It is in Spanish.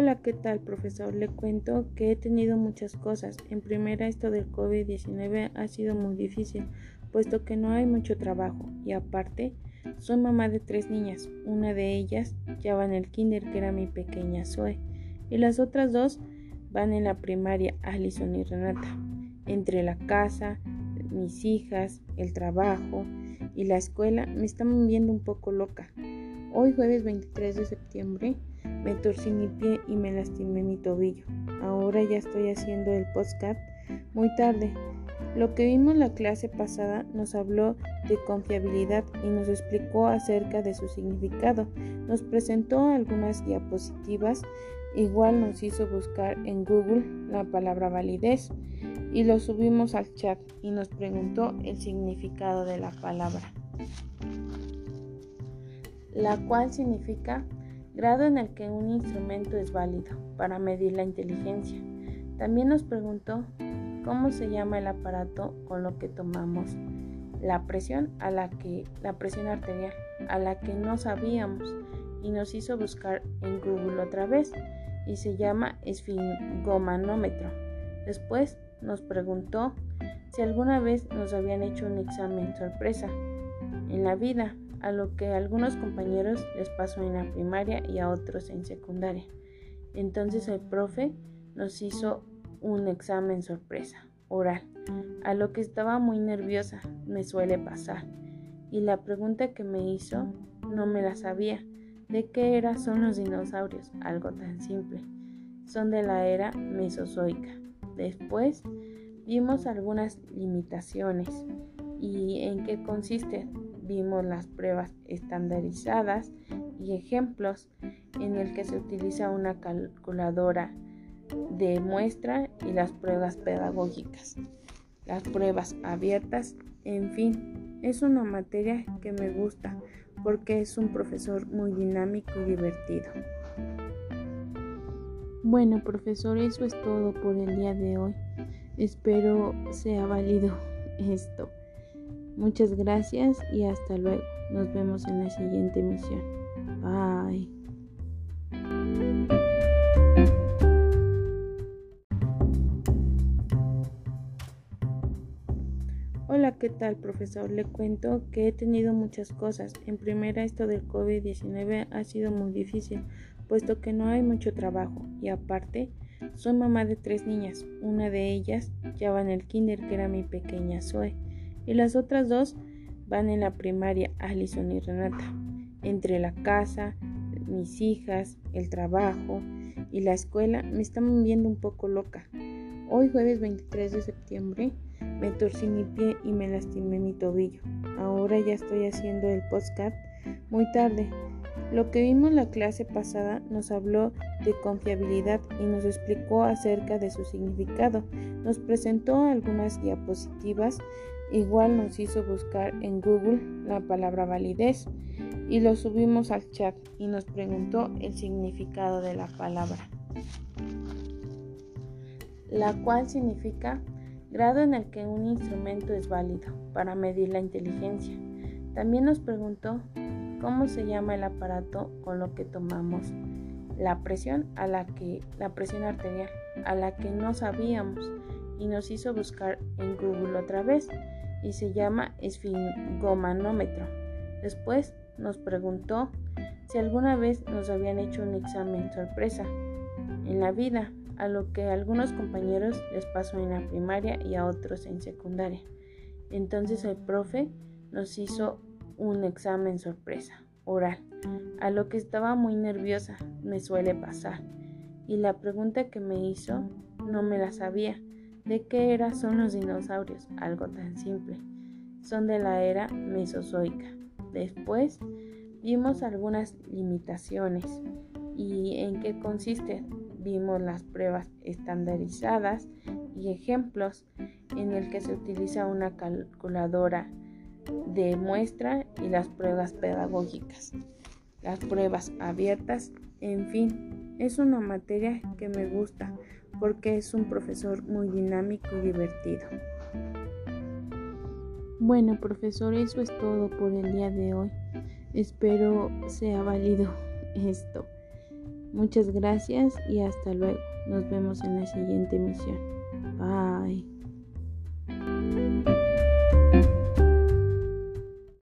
Hola, ¿qué tal, profesor? Le cuento que he tenido muchas cosas. En primera, esto del COVID-19 ha sido muy difícil, puesto que no hay mucho trabajo. Y aparte, soy mamá de tres niñas. Una de ellas ya va en el kinder, que era mi pequeña Zoe. Y las otras dos van en la primaria, Alison y Renata. Entre la casa, mis hijas, el trabajo y la escuela me están viendo un poco loca. Hoy jueves 23 de septiembre me torcí mi pie y me lastimé mi tobillo. Ahora ya estoy haciendo el podcast muy tarde. Lo que vimos la clase pasada nos habló de confiabilidad y nos explicó acerca de su significado. Nos presentó algunas diapositivas, igual nos hizo buscar en Google la palabra validez y lo subimos al chat y nos preguntó el significado de la palabra, la cual significa grado en el que un instrumento es válido para medir la inteligencia. También nos preguntó cómo se llama el aparato con lo que tomamos la presión a la que la presión arterial a la que no sabíamos y nos hizo buscar en Google otra vez y se llama esfingomanómetro. Después nos preguntó si alguna vez nos habían hecho un examen sorpresa en la vida, a lo que a algunos compañeros les pasó en la primaria y a otros en secundaria. Entonces el profe nos hizo un examen sorpresa, oral, a lo que estaba muy nerviosa, me suele pasar. Y la pregunta que me hizo no me la sabía. ¿De qué era son los dinosaurios? Algo tan simple. Son de la era mesozoica. Después vimos algunas limitaciones y en qué consisten. Vimos las pruebas estandarizadas y ejemplos en el que se utiliza una calculadora de muestra y las pruebas pedagógicas, las pruebas abiertas, en fin, es una materia que me gusta porque es un profesor muy dinámico y divertido. Bueno, profesor, eso es todo por el día de hoy. Espero sea válido esto. Muchas gracias y hasta luego. Nos vemos en la siguiente emisión. Bye. Hola, ¿qué tal, profesor? Le cuento que he tenido muchas cosas. En primera, esto del COVID-19 ha sido muy difícil puesto que no hay mucho trabajo y aparte soy mamá de tres niñas, una de ellas ya va en el kinder que era mi pequeña Zoe y las otras dos van en la primaria Alison y Renata. Entre la casa, mis hijas, el trabajo y la escuela me están viendo un poco loca. Hoy jueves 23 de septiembre me torcí mi pie y me lastimé mi tobillo. Ahora ya estoy haciendo el podcast muy tarde lo que vimos la clase pasada nos habló de confiabilidad y nos explicó acerca de su significado. Nos presentó algunas diapositivas, igual nos hizo buscar en Google la palabra validez y lo subimos al chat y nos preguntó el significado de la palabra, la cual significa grado en el que un instrumento es válido para medir la inteligencia. También nos preguntó cómo se llama el aparato con lo que tomamos la presión a la que la presión arterial a la que no sabíamos y nos hizo buscar en Google otra vez y se llama esfingomanómetro. Después nos preguntó si alguna vez nos habían hecho un examen sorpresa en la vida, a lo que a algunos compañeros les pasó en la primaria y a otros en secundaria. Entonces el profe nos hizo un examen sorpresa, oral, a lo que estaba muy nerviosa, me suele pasar. Y la pregunta que me hizo no me la sabía. ¿De qué era son los dinosaurios? Algo tan simple. Son de la era mesozoica. Después vimos algunas limitaciones y en qué consisten. Vimos las pruebas estandarizadas y ejemplos en el que se utiliza una calculadora de muestra y las pruebas pedagógicas, las pruebas abiertas, en fin, es una materia que me gusta porque es un profesor muy dinámico y divertido. Bueno, profesor, eso es todo por el día de hoy. Espero sea válido esto. Muchas gracias y hasta luego. Nos vemos en la siguiente emisión. Bye.